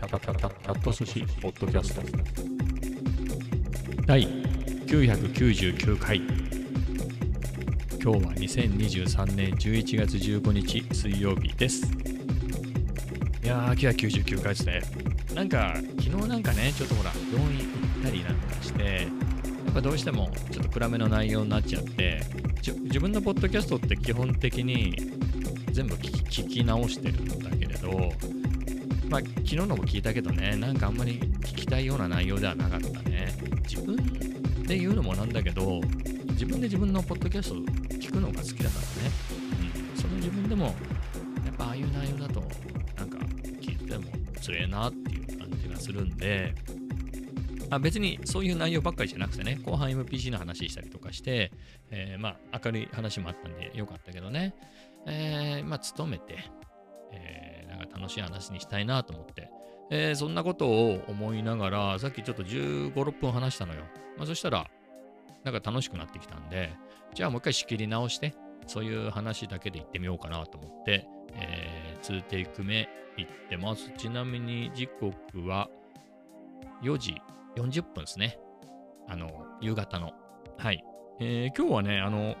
キャキャキャキャキャット寿司ポッドキャスト第999回今日は2023年11月15日水曜日ですいやー999回ですねなんか昨日なんかねちょっとほら病院行ったりなんかしてやっぱどうしてもちょっと暗めの内容になっちゃって自分のポッドキャストって基本的に全部聞き聞き直してるんだけれどまあ、昨日のも聞いたけどね、なんかあんまり聞きたいような内容ではなかったね。自分で言うのもなんだけど、自分で自分のポッドキャスト聞くのが好きだからね。うん、その自分でも、やっぱああいう内容だと、なんか聞いてもつれえなっていう感じがするんで、あ別にそういう内容ばっかりじゃなくてね、後半 MPC の話したりとかして、えー、まあ明るい話もあったんでよかったけどね、えー、まあ勤めて、えーか楽しい話にしたいなと思って、えー、そんなことを思いながら、さっきちょっと15、6分話したのよ。まあ、そしたら、なんか楽しくなってきたんで、じゃあもう一回仕切り直して、そういう話だけで行ってみようかなと思って、えー、2テイク目行ってます。ちなみに時刻は4時40分ですね。あの、夕方の。はい。えー、今日はね、あの、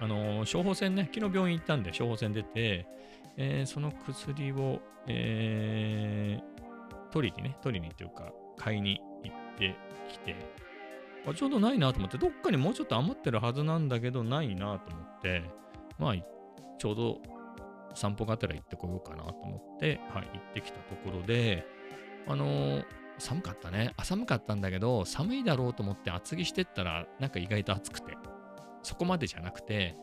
あの、処方箋ね、昨日病院行ったんで処方箋出て、えー、その薬を、えー、取りにね、取りにというか、買いに行ってきて、あちょうどないなと思って、どっかにもうちょっと余ってるはずなんだけど、ないなと思って、まあ、ちょうど散歩がてら行ってこようかなと思って、はい、行ってきたところで、あのー、寒かったね。あ、寒かったんだけど、寒いだろうと思って厚着してったら、なんか意外と暑くて、そこまでじゃなくて、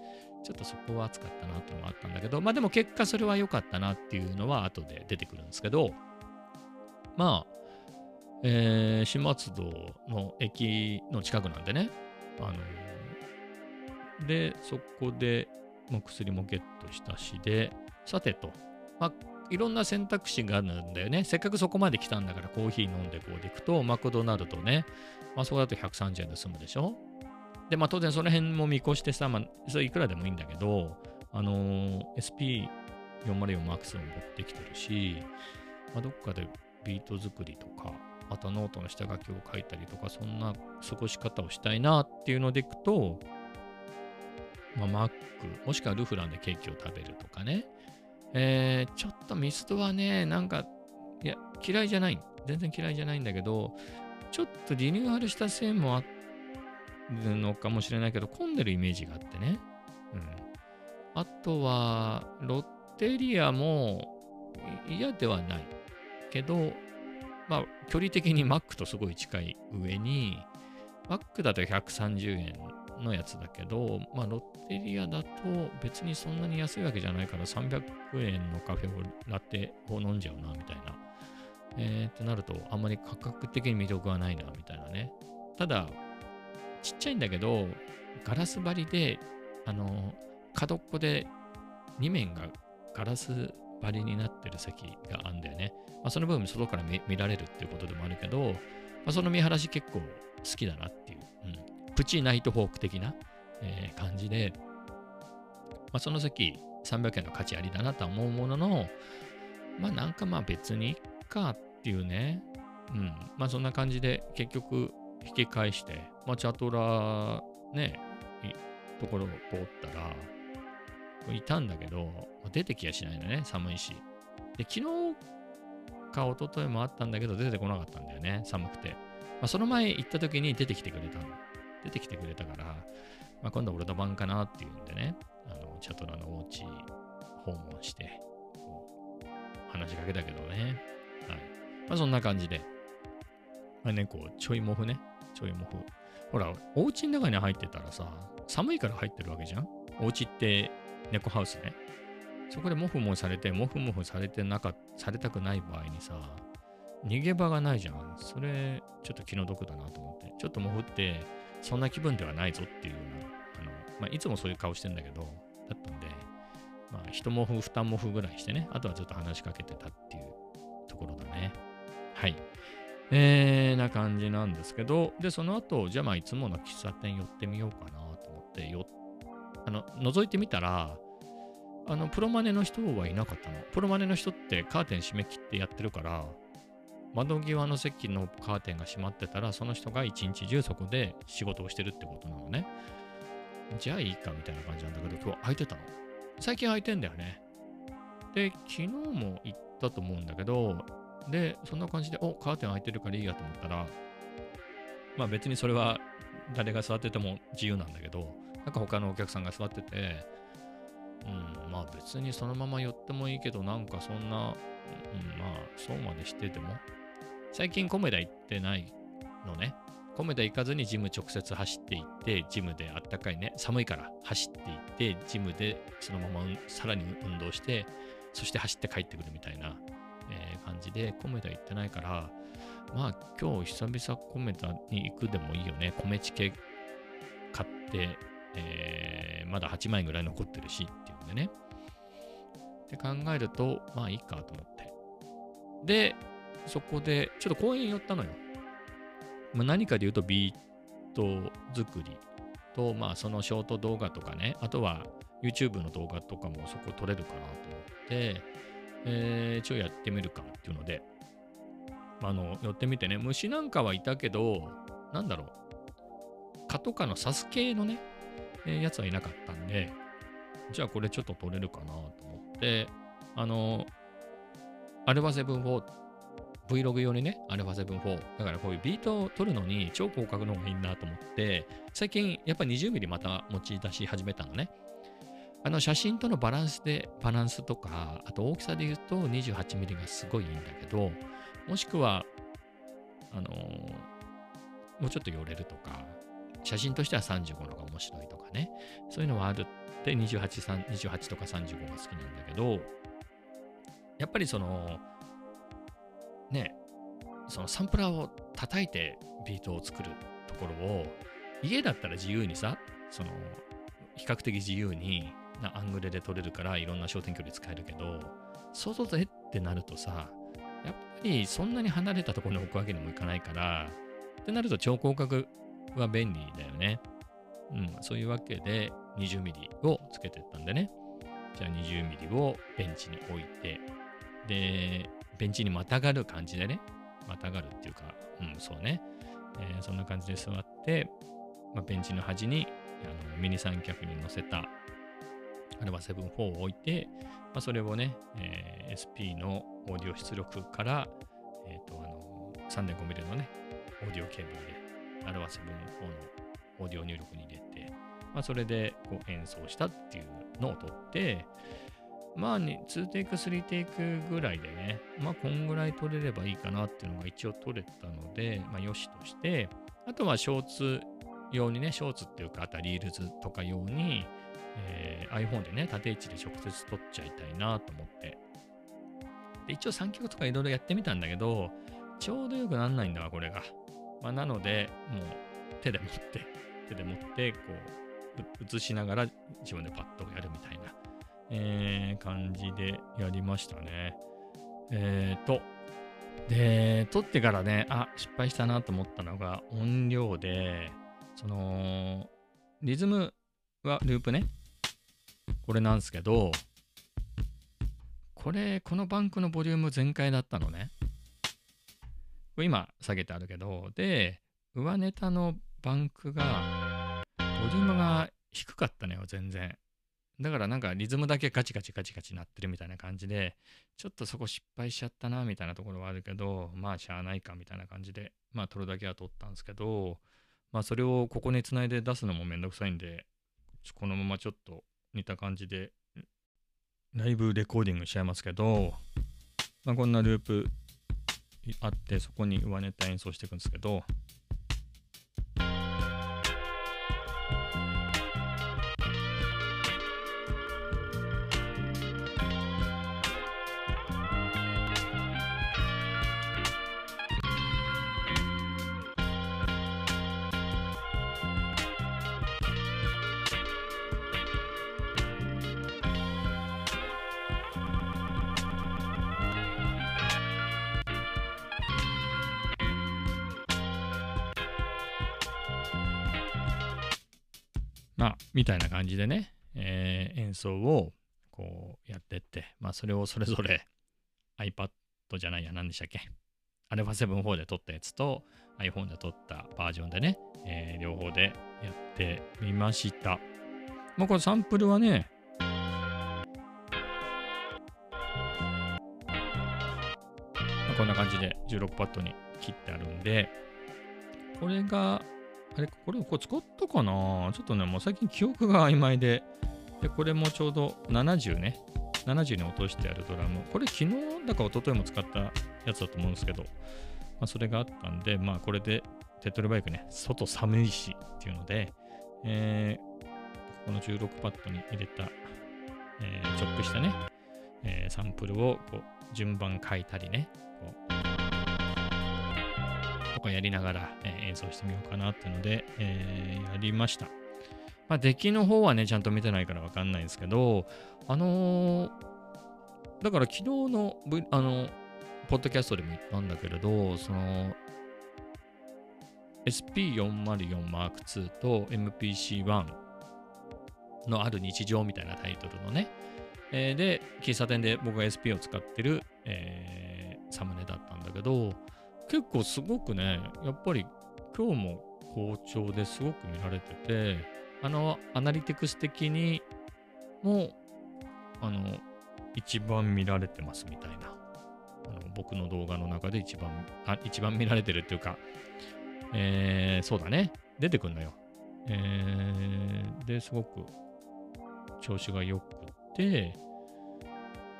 ちょっとそこは暑かったなっていうのがあったんだけど、まあでも結果それは良かったなっていうのは後で出てくるんですけど、まあ、えー、新松戸の駅の近くなんでね、あので、そこでもう薬もゲットしたしで、さてと、まあ、いろんな選択肢があるんだよね。せっかくそこまで来たんだからコーヒー飲んでこうでいくと、マクドナルドね、まあそこだと130円で済むでしょで、まあ当然その辺も見越してさ、まあ、それいくらでもいいんだけど、あのー、SP404 マックスを持ってきてるし、まあ、どっかでビート作りとか、またノートの下書きを書いたりとか、そんな過ごし方をしたいなっていうのでいくと、まあ、マック、もしくはルフランでケーキを食べるとかね。えー、ちょっとミストはね、なんか、いや、嫌いじゃない。全然嫌いじゃないんだけど、ちょっとリニューアルしたせいもあってのかもしれないけど、混んでるイメージがあってね。うん。あとは、ロッテリアも嫌ではないけど、まあ、距離的にマックとすごい近い上に、マックだと130円のやつだけど、まあ、ロッテリアだと別にそんなに安いわけじゃないから300円のカフェをラテを飲んじゃうな、みたいな。えー、ってなると、あんまり価格的に魅力はないな、みたいなね。ただ、ちっちゃいんだけど、ガラス張りで、あの、角っこで2面がガラス張りになってる席があるんだよね。まあ、その部分外から見られるっていうことでもあるけど、まあ、その見晴らし結構好きだなっていう、うん、プチナイトフォーク的な、えー、感じで、まあ、その席300円の価値ありだなとは思うものの、まあなんかまあ別にいっかっていうね、うん、まあそんな感じで結局引き返して、まあ、チャトラね、ところを通ったら、いたんだけど、出てきやしないのね、寒いし。で、昨日か一昨日もあったんだけど、出てこなかったんだよね、寒くて。まあ、その前行った時に出てきてくれたの。出てきてくれたから、まあ、今度俺の番かなっていうんでね、あの、チャトラのお家訪問して、話しかけたけどね。はい。まあ、そんな感じで。まあね、こう、ちょいもふね。ちょいもふ。ほら、お家の中に入ってたらさ、寒いから入ってるわけじゃん？お家って猫ハウスね。そこでモフモフされて、モフモフされてなか、されたくない場合にさ、逃げ場がないじゃん。それ、ちょっと気の毒だなと思って。ちょっとモフって、そんな気分ではないぞっていうような、あの、まあ、いつもそういう顔してんだけど、だったんで、まあ、一モフ、二モフぐらいしてね、あとはずっと話しかけてたっていうところだね。はい。えー、な感じなんですけど、で、その後、じゃあまあいつもの喫茶店寄ってみようかなと思って、よあの、覗いてみたら、あの、プロマネの人はいなかったの。プロマネの人ってカーテン閉め切ってやってるから、窓際の席のカーテンが閉まってたら、その人が一日中そこで仕事をしてるってことなのね。じゃあいいかみたいな感じなんだけど、今日空いてたの。最近空いてんだよね。で、昨日も行ったと思うんだけど、で、そんな感じで、おカーテン開いてるからいいやと思ったら、まあ別にそれは誰が座ってても自由なんだけど、なんか他のお客さんが座ってて、うん、まあ別にそのまま寄ってもいいけど、なんかそんな、うん、まあそうまでしてても、最近コメダ行ってないのね。コメダ行かずにジム直接走っていって、ジムであったかいね、寒いから走っていって、ジムでそのままさらに運動して、そして走って帰ってくるみたいな、え、感じで、コメダ行ってないから、まあ今日久々コメダに行くでもいいよね。米チケ買って、えー、まだ8万円ぐらい残ってるしっていうんでね。って考えると、まあいいかと思って。で、そこでちょっと公園寄ったのよ。まあ、何かで言うとビート作りと、まあそのショート動画とかね、あとは YouTube の動画とかもそこ撮れるかなと思って、えー、ちょやってみるかっていうので、あの、寄ってみてね、虫なんかはいたけど、なんだろう、蚊とかの刺す系のね、えー、やつはいなかったんで、じゃあこれちょっと撮れるかなと思って、あの、アルファ7 4 Vlog 用にね、アルファ7 4だからこういうビートを撮るのに超広角の方がいいなと思って、最近やっぱ 20mm また持ち出し始めたのね。あの写真とのバランスで、バランスとか、あと大きさで言うと 28mm がすごいいいんだけど、もしくは、あの、もうちょっと寄れるとか、写真としては35のが面白いとかね、そういうのはあるって28、28とか35が好きなんだけど、やっぱりその、ね、そのサンプラーを叩いてビートを作るところを、家だったら自由にさ、その、比較的自由になアングルで撮れるからいろんな焦点距離使えるけど、外でってなるとさ、やっぱりそんなに離れたところに置くわけにもいかないから、ってなると超広角は便利だよね。うん、そういうわけで 20mm をつけてったんでね。じゃあ 20mm をベンチに置いて、で、ベンチにまたがる感じでね、またがるっていうか、うん、そうね。えー、そんな感じで座って、まあ、ベンチの端にあのミニ三脚に乗せたあれは7-4を置いて、まあ、それをね、えー、SP のオーディオ出力から、えっ、ー、と、あの、3.5mm のね、オーディオケーブルで、あれは7-4のオーディオ入力に入れて、まあ、それでこう演奏したっていうのを取って、まあ、ね、2テイク、3テイクぐらいでね、まあ、こんぐらい取れればいいかなっていうのが一応取れたので、まあ、よしとして、あとはショーツ用にね、ショーツっていうか、あとはリールズとか用に、えー、iPhone でね、縦位置で直接撮っちゃいたいなと思って。で一応三脚とかいろいろやってみたんだけど、ちょうどよくなんないんだわ、これが。まあ、なので、もう手で持って、手で持って、こう、映しながら自分でパッとやるみたいな、えー、感じでやりましたね。えーと、で、撮ってからね、あ、失敗したなと思ったのが音量で、その、リズムはループね。これなんですけど、これ、このバンクのボリューム全開だったのね。これ今下げてあるけど、で、上ネタのバンクが、ボリュームが低かったのよ、全然。だからなんかリズムだけガチガチガチガチなってるみたいな感じで、ちょっとそこ失敗しちゃったなみたいなところはあるけど、まあしゃあないかみたいな感じで、まあ撮るだけは撮ったんですけど、まあそれをここにつないで出すのもめんどくさいんで、このままちょっと似た感じでライブレコーディングしちゃいますけど、まあ、こんなループあってそこに上ネタ演奏していくんですけどまあ、みたいな感じでね、えー、演奏をこうやってって、まあ、それをそれぞれ iPad じゃないや、何でしたっけ？α7-4 で撮ったやつと iPhone で撮ったバージョンでね、えー、両方でやってみました。まあ、これサンプルはね、こんな感じで16パッドに切ってあるんで、これが、あれ、これ、これ使ったかな？ちょっとね、もう最近記憶が曖昧で、で、これもちょうど70ね、70に落としてあるドラム。これ昨日だか一昨日も使ったやつだと思うんですけど、まあ、それがあったんで、まあこれで手っ取り早くね、外寒いしっていうので、えー、この16パッドに入れた、えー、チョップしたね、えー、サンプルをこう順番書いたりね、ことかやりながら、えー、演奏してみようかなっていうので、えー、やりました。まあ、出来の方はね、ちゃんと見てないからわかんないんですけど、あのー、だから昨日の、v、あの、ポッドキャストでも言ったんだけれど、その、SP404M2 と MPC1 のある日常みたいなタイトルのね、えー、で、喫茶店で僕が SP を使ってる、えー、サムネだったんだけど、結構すごくね、やっぱり今日も好調ですごく見られてて、あの、アナリティクス的にも、あの、一番見られてますみたいな。あの僕の動画の中で一番、あ、一番見られてるっていうか、えー、そうだね。出てくんのよ。えー、で、すごく調子が良くて、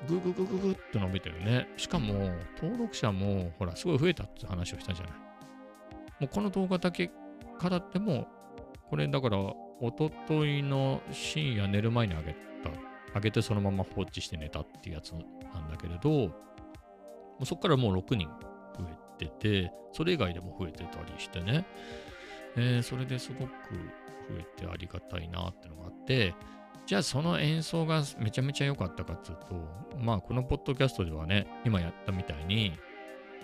ぐぐぐぐぐっと伸びてるね。しかも、登録者も、ほら、すごい増えたって話をしたじゃない。もうこの動画だけからっても、これだから、おとといの深夜寝る前にあげた、あげてそのまま放置して寝たっていうやつなんだけれど、もうそこからもう6人増えてて、それ以外でも増えてたりしてね、えー、それですごく増えてありがたいなってのがあって、じゃあその演奏がめちゃめちゃ良かったかっていうと、まあこのポッドキャストではね、今やったみたいに、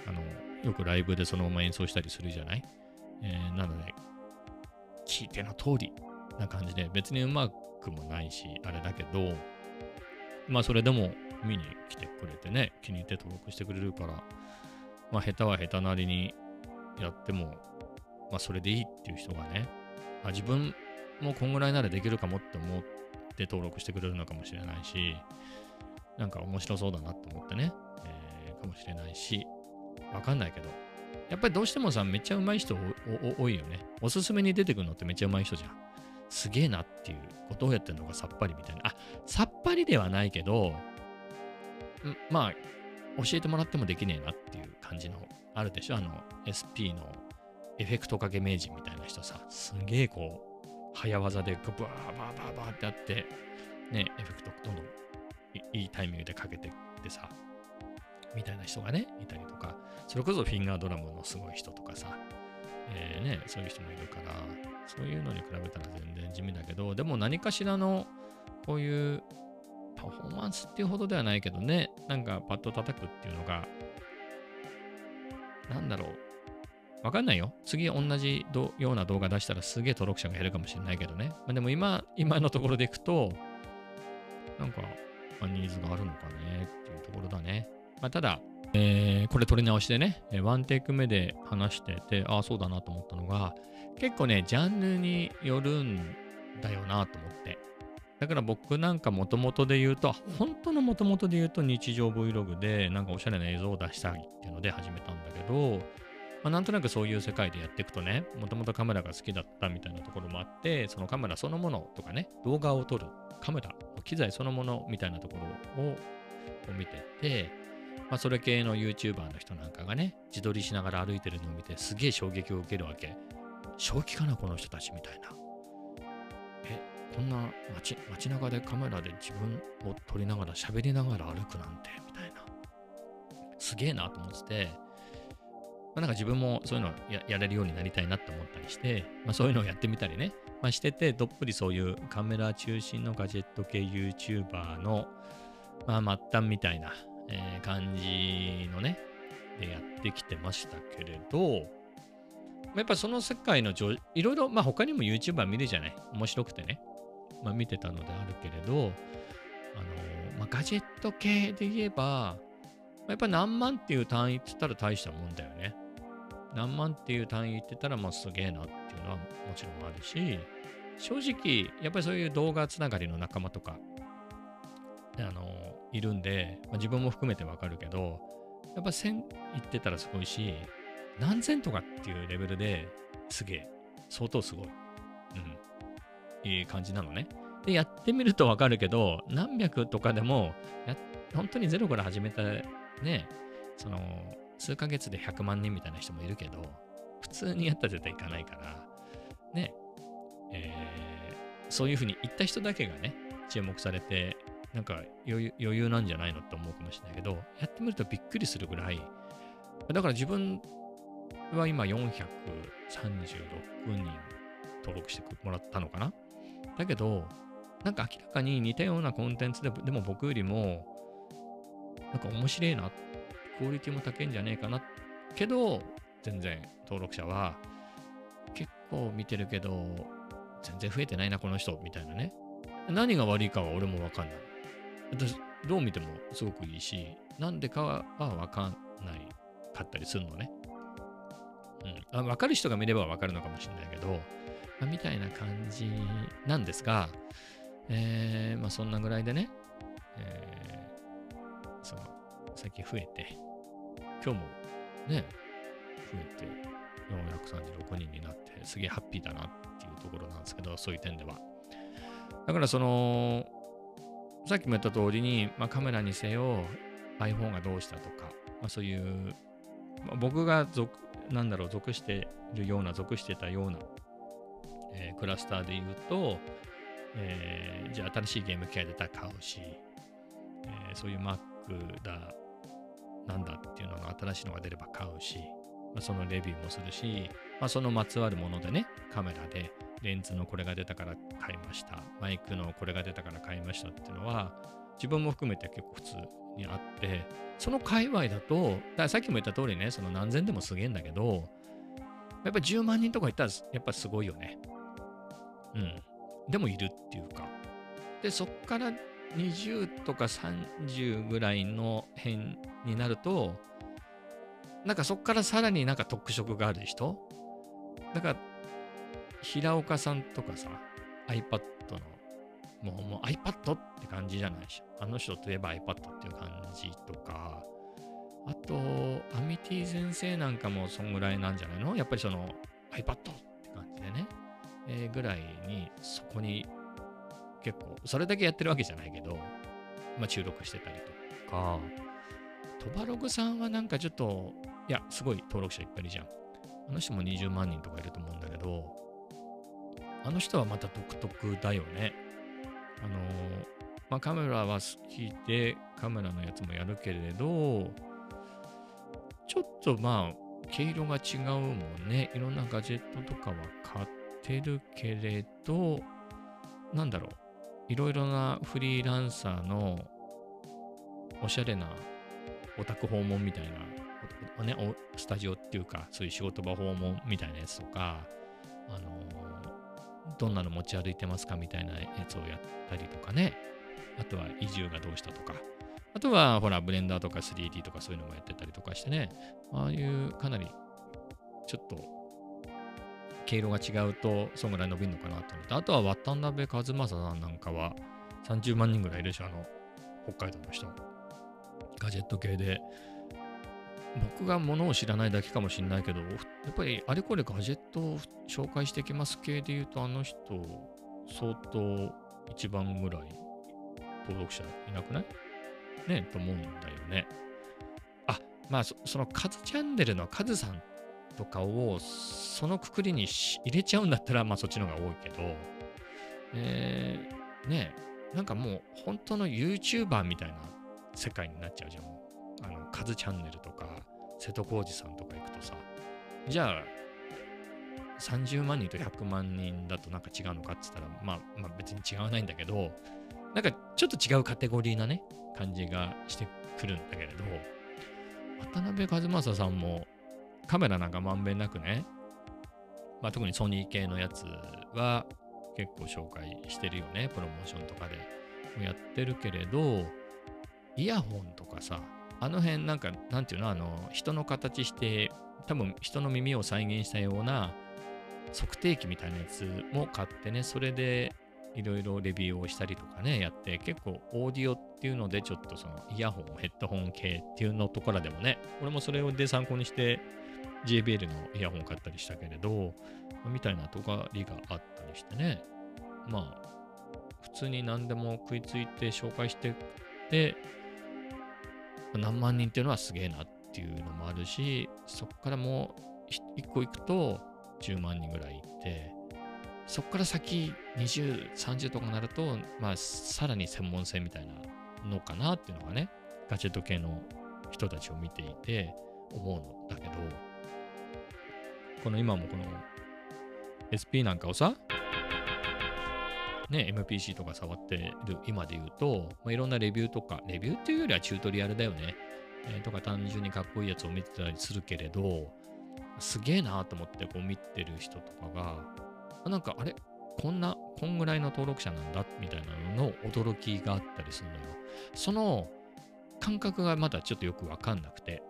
あの、よくライブでそのまま演奏したりするじゃない？えー、なので、聞いての通り、な感じで、別にうまくもないし、あれだけど、まあそれでも見に来てくれてね、気に入って登録してくれるから、まあ下手は下手なりにやっても、まあそれでいいっていう人がね、あ自分もこんぐらいならできるかもって思ってで登録してくれるのかもしれないし、なんか面白そうだなって思ってね、えー、かもしれないし、わかんないけど、やっぱりどうしてもさ、めっちゃ上手い人多いよね。おすすめに出てくるのってめっちゃ上手い人じゃん。すげえなっていうことをやってるのがさっぱりみたいな。あ、さっぱりではないけど、まあ、教えてもらってもできねえなっていう感じのあるでしょ？あの SP のエフェクトかけ名人みたいな人さ、すげえこう、早技でバーバーバーバーってやって、ね、エフェクトどんどんいいタイミングでかけてってさ、みたいな人がね、いたりとか、それこそフィンガードラムのすごい人とかさ、えー、ね、そういう人もいるから、そういうのに比べたら全然地味だけど、でも何かしらのこういうパフォーマンスっていうほどではないけどね、なんかパッと叩くっていうのが、なんだろう。わかんないよ。次同じような動画出したらすげえ登録者が減るかもしれないけどね。まあ、でも今、今のところでいくと、なんか、ま、ニーズがあるのかねっていうところだね。まあ、ただ、えー、これ撮り直しでね、ワンテイク目で話してて、ああ、そうだなと思ったのが、結構ね、ジャンルによるんだよなと思って。だから僕なんかもともとで言うと、本当のもともとで言うと日常 Vlog でなんかおしゃれな映像を出したいっていうので始めたんだけど、まあ、なんとなくそういう世界でやっていくとね、もともとカメラが好きだったみたいなところもあって、そのカメラそのものとかね、動画を撮るカメラ、機材そのものみたいなところを見てて、まあ、それ系の YouTuber の人なんかがね、自撮りしながら歩いてるのを見てすげえ衝撃を受けるわけ。正気かな、この人たちみたいな。え、こんな街街中でカメラで自分を撮りながら喋りながら歩くなんて、みたいな。すげえなと思ってて、まあ、なんか自分もそういうのややれるようになりたいなって思ったりして、まあ、そういうのをやってみたりね、まあ、してて、どっぷりそういうカメラ中心のガジェット系 YouTuber の、まあ、末端みたいな、えー、感じのね、でやってきてましたけれど、やっぱその世界の上、いろいろ、まあ他にも YouTuber 見るじゃない？面白くてね。まあ見てたのであるけれど、あのまあ、ガジェット系で言えば、やっぱ何万っていう単位って言ったら大したもんだよね。何万っていう単位言ってたら、まあすげえなっていうのはもちろんあるし、正直、やっぱりそういう動画つながりの仲間とか、あの、いるんで、まあ、自分も含めてわかるけど、やっぱ1000言ってたらすごいし、何千とかっていうレベルですげえ、相当すごい。うん。いい感じなのね。で、やってみるとわかるけど、何百とかでも、や本当にゼロから始めたね、その、数ヶ月で100万人みたいな人もいるけど、普通にやったら絶対いかないから、ね、えー、そういうふうに言った人だけがね、注目されて、なんか余裕なんじゃないのって思うかもしれないけど、やってみるとびっくりするぐらい、だから自分は今436人登録してもらったのかな？だけど、なんか明らかに似たようなコンテンツででも僕よりも、なんか面白いな、クオリティも高いんじゃねえかな。けど、全然登録者は結構見てるけど、全然増えてないな、この人、みたいなね。何が悪いかは俺もわかんない。私、どう見てもすごくいいし、なんでかはわかんないかったりするのね。うん。あ分かる人が見ればわかるのかもしれないけど、まあ、みたいな感じなんですが、えー、まあそんなぐらいでね、えー、その、最近増えて、今日もね、増えて436人になって、すげえハッピーだなっていうところなんですけど、そういう点では。だからその、さっきも言った通りに、まあ、カメラにせよ、iPhone がどうしたとか、まあ、そういう、まあ、僕が属、なんだろう、属してるような、属してたような、えー、クラスターで言うと、えー、じゃあ新しいゲーム機械出たら買うし、えー、そういう Mac だ、なんだっていうのが新しいのが出れば買うし、まあ、そのレビューもするし、まあ、そのまつわるものでね、カメラでレンズのこれが出たから買いました、マイクのこれが出たから買いましたっていうのは、自分も含めて結構普通にあって、その界隈だと、ださっきも言った通りね、その何千でもすげえんだけど、やっぱ10万人とかいったらやっぱすごいよね。うん。でもいるっていうか。で、そっから20とか30ぐらいの辺になると、なんかそっからさらになんか特色がある人？だから、平岡さんとかさ、iPad の、もうもう iPad って感じじゃないでしょ？あの人といえば iPad っていう感じとか、あと、アミティ先生なんかもそんぐらいなんじゃないの？やっぱりその iPad って感じでね。えー、ぐらいに、そこに結構、それだけやってるわけじゃないけど、まあ、注録してたりとか、トバログさんはなんかちょっと、いや、すごい登録者いっぱいいるじゃん。あの人も20万人とかいると思うんだけど、あの人はまた独特だよね。あのまあ、カメラは好きで、カメラのやつもやるけれど、ちょっとまあ、毛色が違うもんね。いろんなガジェットとかは買ってるけれど、なんだろう。いろいろなフリーランサーのおしゃれなオタク訪問みたいな、ね、スタジオっていうか、そういう仕事場訪問みたいなやつとか、あの、どんなの持ち歩いてますかみたいなやつをやったりとかね。あとは移住がどうしたとか。あとは、ほら、ブレンダーとか 3D とかそういうのもやってたりとかしてね。ああいうかなり、ちょっと、毛色が違うと、そんぐらい伸びるのかなと思って。あとは、渡辺和正さんなんかは、30万人ぐらいいるでしょ、あの、北海道の人。ガジェット系で、僕がものを知らないだけかもしれないけど、やっぱりあれこれガジェットを紹介してきます系で言うと、あの人、相当一番ぐらい登録者いなくない？ねえと思うんだよね。あ、まあそ、そのカズチャンネルのカズさんとかをそのくくりに入れちゃうんだったら、まあそっちの方が多いけど、えー、ねなんかもう本当の YouTuber みたいな世界になっちゃうじゃん。あの、カズチャンネルとか、瀬戸康史さんとか行くとさ、じゃあ、30万人と100万人だとなんか違うのかって言ったら、まあ、まあ別に違わないんだけど、なんかちょっと違うカテゴリーなね、感じがしてくるんだけれど、渡辺和正さんもカメラなんかまんべんなくね、まあ、特にソニー系のやつは結構紹介してるよね、プロモーションとかで。やってるけれど、イヤホンとかさ、あの辺なんか、なんていうの、あの、人の形して、多分人の耳を再現したような測定器みたいなやつも買ってね、それでいろいろレビューをしたりとかね、やって、結構オーディオっていうので、ちょっとそのイヤホン、ヘッドホン系っていうのところでもね、俺もそれで参考にして JBL のイヤホン買ったりしたけれど、みたいなとかりがあったりしてね、まあ、普通に何でも食いついて紹介してで、何万人っていうのはすげえなっていうのもあるし、そこからもう1個行くと10万人ぐらいいて、そこから先20、30とかなると、まあ、さらに専門性みたいなのかなっていうのがね、ガジェット系の人たちを見ていて思うんだけど、この今もこの SP なんかをさ、ね、MPC とか触ってる今で言うと、まあ、いろんなレビューとか、レビューっていうよりはチュートリアルだよね。えー、とか単純にかっこいいやつを見てたりするけれど、すげえなと思ってこう見てる人とかが、なんかあれ？こんな、こんぐらいの登録者なんだ？みたいなのの驚きがあったりするのよ。その感覚がまだちょっとよくわかんなくて、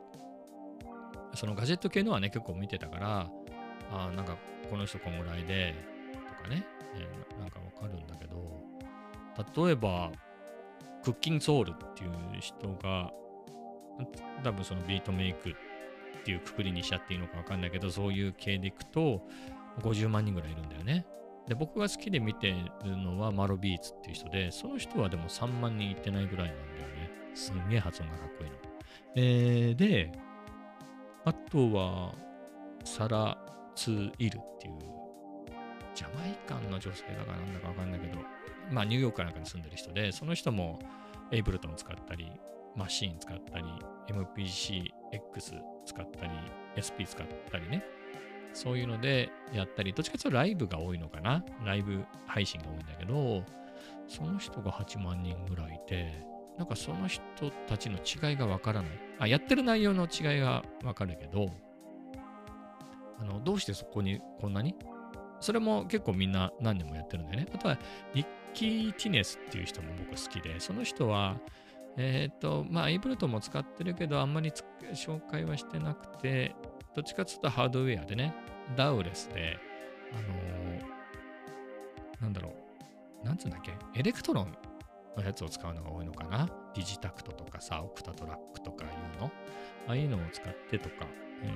そのガジェット系のはね、結構見てたから、あなんかこの人こんぐらいで、とかね、えー、なんかわかるんだけど、例えば、クッキンソウルっていう人が、多分そのビートメイクっていうくくりにしちゃっていいのかわかんないけど、そういう系でいくと、50万人ぐらいいるんだよね。で、僕が好きで見てるのはマロビーツっていう人で、その人はでも3万人いってないぐらいなんだよね。すんげえ発音がかっこいいの。えー、で、あとは、 Sarah2ill っていう、ジャマイカンの女性だかなんだかわかんないけど、まあニューヨークかなんかに住んでる人で、その人も Ableton 使ったり、 Maschine 使ったり、MPC-X 使ったり、SP 使ったりね。そういうのでやったり、どっちかというとライブが多いのかなライブ配信が多いんだけど、その人が8万人ぐらいいて、なんかその人たちの違いがわからない。あ、やってる内容の違いがわかるけど、あの、どうしてそこにこんなに？それも結構みんな何年もやってるんだよね。あとは、ニッキー・ティネスっていう人も僕好きで、その人は、えっ、ー、と、まあ、エイブルトも使ってるけど、あんまり紹介はしてなくて、どっちかっていうとハードウェアでね、ダウレスで、あのー、なんだろう、なんつうんだっけ、 Elektron のやつを使うのが多いのかな？ Digitakt とかさ、 Octatrack とかいうの？ああいうのを使ってとか、え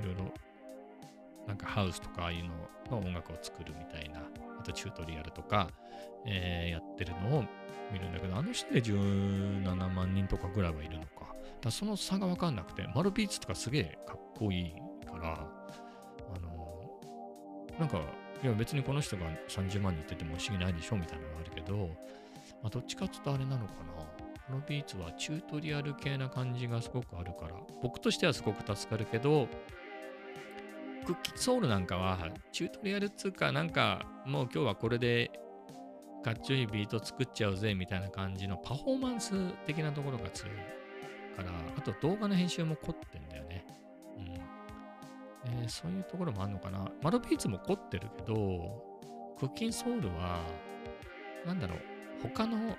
ー、いろいろ、なんかハウスとかああいうのの音楽を作るみたいな、あとチュートリアルとか、えー、やってるのを見るんだけど、あの人で17万人とかぐらいはいるのか。だその差がわかんなくて、マロビーツとかすげえかっこいいから、あの、なんか、いや別にこの人が30万人言ってても不思議ないでしょみたいなのがあるけど、まあ、どっちかっていうとあれなのかな。このビーツはチュートリアル系な感じがすごくあるから、僕としてはすごく助かるけど、クッキーソウルなんかは、チュートリアルっつうか、なんか、もう今日はこれで、かっちょいいビート作っちゃうぜ、みたいな感じのパフォーマンス的なところが強いから、あと動画の編集も凝ってんだよね。うん。えー、そういうところもあるのかな。マロビーツも凝ってるけど、 Cookin Soul は、なんだろう、他の、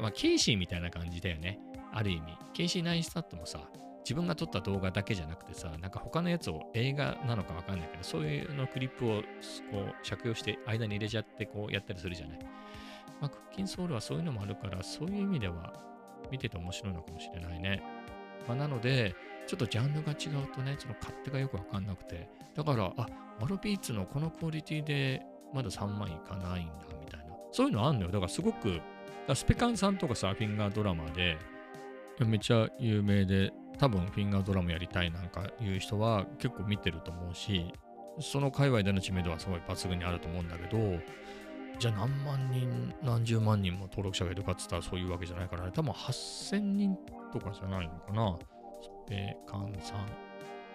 まあ、ケイシーみたいな感じだよね。ある意味。 Casey Neistat もさ、自分が撮った動画だけじゃなくてさ、なんか他のやつを映画なのかわかんないけど、そういうのクリップをこう借用して間に入れちゃってこうやったりするじゃない。まあ、クッキンソウルはそういうのもあるから、そういう意味では見てて面白いのかもしれないね。まあ、なので、ちょっとジャンルが違うとね、その勝手がよくわかんなくて、だから、あ、マロビーツのこのクオリティでまだ3万いかないんだ、みたいな。そういうのあんのよ。だからすごく、スペカンさんとかさ、フィンガードラマで、めっちゃ有名で、多分フィンガードラムやりたいなんかいう人は結構見てると思うし、その界隈での知名度はすごい抜群にあると思うんだけど、じゃあ何万人、何十万人も登録者がいるかって言ったらそういうわけじゃないからね。多分8000人とかじゃないのかな。スペカンさん。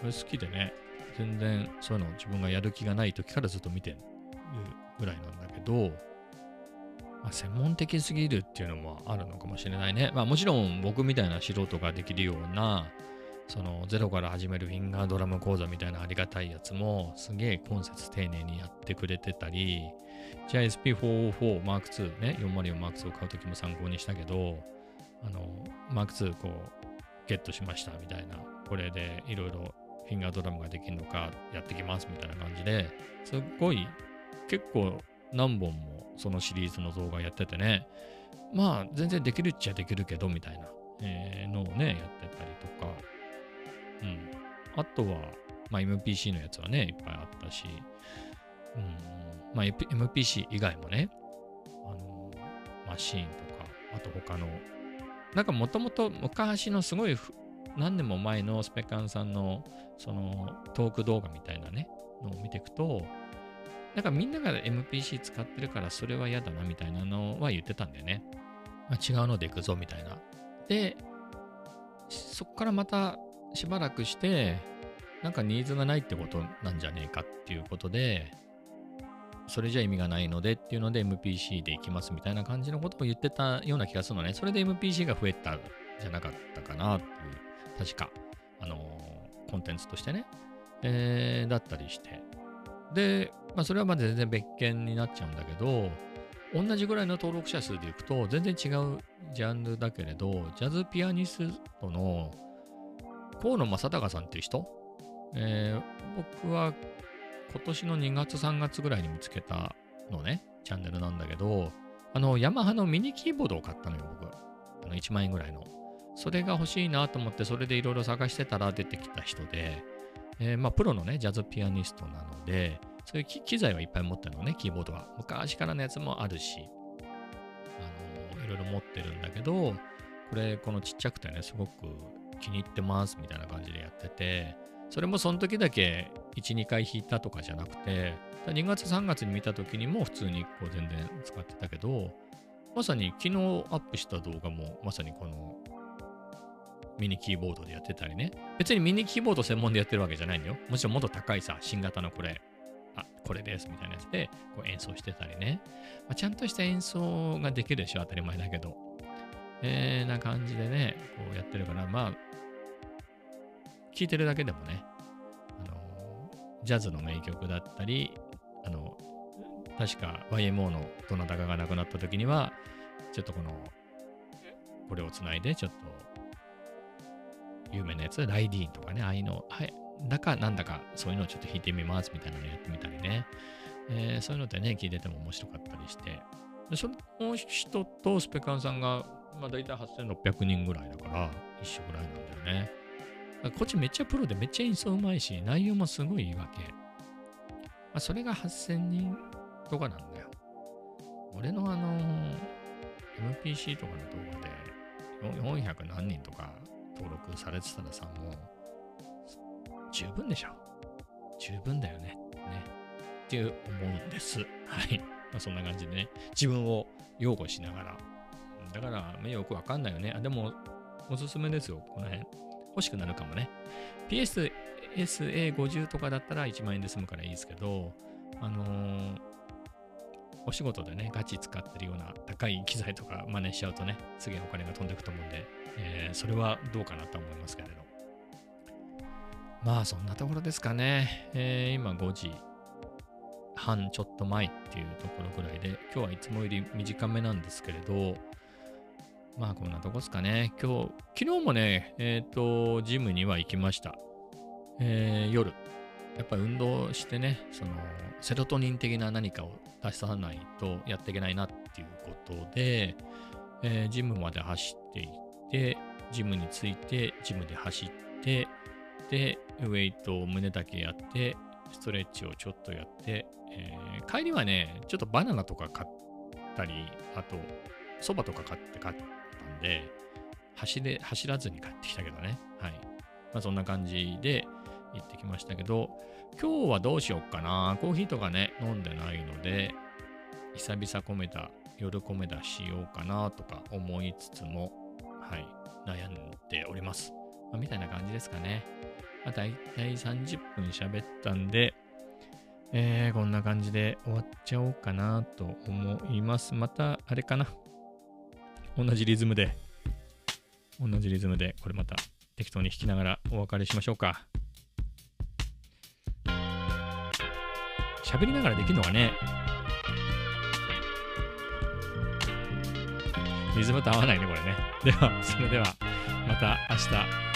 これ好きでね、全然そういうの自分がやる気がない時からずっと見てるぐらいなんだけど、まあ、専門的すぎるっていうのもあるのかもしれないね。まあもちろん僕みたいな素人ができるような、そのゼロから始めるフィンガードラム講座みたいなありがたいやつもすげえ今節丁寧にやってくれてたり、じゃあ SP404 Mark II ね、404 Mark II を買うときも参考にしたけど、あの、Mark II こう、ゲットしましたみたいな、これでいろいろフィンガードラムができるのかやってきますみたいな感じですっごい結構何本もそのシリーズの動画やっててね、まあ全然できるっちゃできるけどみたいな、えーのをね、やってたりとか、うん。あとは、まあ MPC のやつはね、いっぱいあったし、うん。まあ MPC 以外もね、あの、マシーンとか、あと他の、なんかもともと昔のすごい何年も前のスペカンさんのそのトーク動画みたいなね、のを見ていくと、なんかみんなが MPC 使ってるからそれは嫌だなみたいなのは言ってたんだよね。まあ、違うので行くぞみたいな。で、そこからまたしばらくして、なんかニーズがないってことなんじゃねえかっていうことで、それじゃ意味がないのでっていうので MPC で行きますみたいな感じのことを言ってたような気がするのね。それで MPC が増えたじゃなかったかなっていう、確か、あのー、コンテンツとしてね、えー、だったりして。で、まあ、それはまだ全然別件になっちゃうんだけど、同じぐらいの登録者数でいくと、全然違うジャンルだけれど、ジャズピアニストの河野正隆さんっていう人、えー、僕は今年の2月3月ぐらいに見つけたのね、チャンネルなんだけど、あの、ヤマハのミニキーボードを買ったのよ、僕。あの、1万円ぐらいの。それが欲しいなと思って、それでいろいろ探してたら出てきた人で、えー、まあ、プロのね、ジャズピアニストなので、そういう機材はいっぱい持ってるのね、キーボードは。昔からのやつもあるし、あのー、いろいろ持ってるんだけど、これ、このちっちゃくてね、すごく気に入ってますみたいな感じでやってて、それもその時だけ1、2回弾いたとかじゃなくて、2月3月に見た時にも普通にこう全然使ってたけど、まさに昨日アップした動画もまさにこのミニキーボードでやってたりね。別にミニキーボード専門でやってるわけじゃないんだよ。もちろんもっと高いさ、新型のこれ、あ、これですみたいなやつでこう演奏してたりね。まあ、ちゃんとした演奏ができるでしょ、当たり前だけど。えー、な感じでね、こうやってるから、まあ、聴いてるだけでもね、あのジャズの名曲だったり、あの、確か YMO のどなたかが亡くなった時には、ちょっとこの、これをつないで、ちょっと有名なやつ、ライディーンとかね、ああいうの、はい、だかなんだか、そういうのをちょっと弾いてみますみたいなのをやってみたりね。えー、そういうのってね、聞いてても面白かったりして。でその人とスペカンさんが、まあ大体8600人ぐらいだから、一緒ぐらいなんだよね。こっちめっちゃプロでめっちゃ演奏うまいし、内容もすごいいいわけ。まあ、それが8000人とかなんだよ。俺のあの、MPC とかの動画で400何人とか登録されてたらさ、もう、十分でしょ。十分だよね。ね。っていう思うんです。はい。まあ、そんな感じでね、自分を擁護しながら。だから、よくわかんないよね。あ、でも、おすすめですよ、この辺。欲しくなるかもね。PSSA50 とかだったら1万円で済むからいいですけど、あのー、お仕事でね、ガチ使ってるような高い機材とか真似しちゃうとね、すげえお金が飛んでいくと思うんで、えー、それはどうかなと思いますけれど。まあそんなところですかね。えー、今5時半ちょっと前っていうところぐらいで、今日はいつもより短めなんですけれど、まあこんなとこですかね。今日、昨日もね、えっ、ー、と、ジムには行きました。えー、夜。やっぱり運動してね、その、セロトニン的な何かを出さないとやっていけないなっていうことで、えー、ジムまで走っていって、ジムに着いて、ジムで走って、ウェイトを胸だけやって、ストレッチをちょっとやって、えー、帰りはね、ちょっとバナナとか買ったり、あと、そばとか買って買ったんで、走れ、走らずに帰ってきたけどね。はい。まあそんな感じで行ってきましたけど、今日はどうしようかな。コーヒーとかね、飲んでないので、久々込めた、夜込めたしようかなとか思いつつも、はい、悩んでおります。まあ、みたいな感じですかね。まあ、大体30分喋ったんで、えー、こんな感じで終わっちゃおうかなと思います。また、あれかな。同じリズムで、同じリズムで、これまた適当に弾きながらお別れしましょうか。喋りながらできるのがね、リズムと合わないね、これね。では、それでは、また明日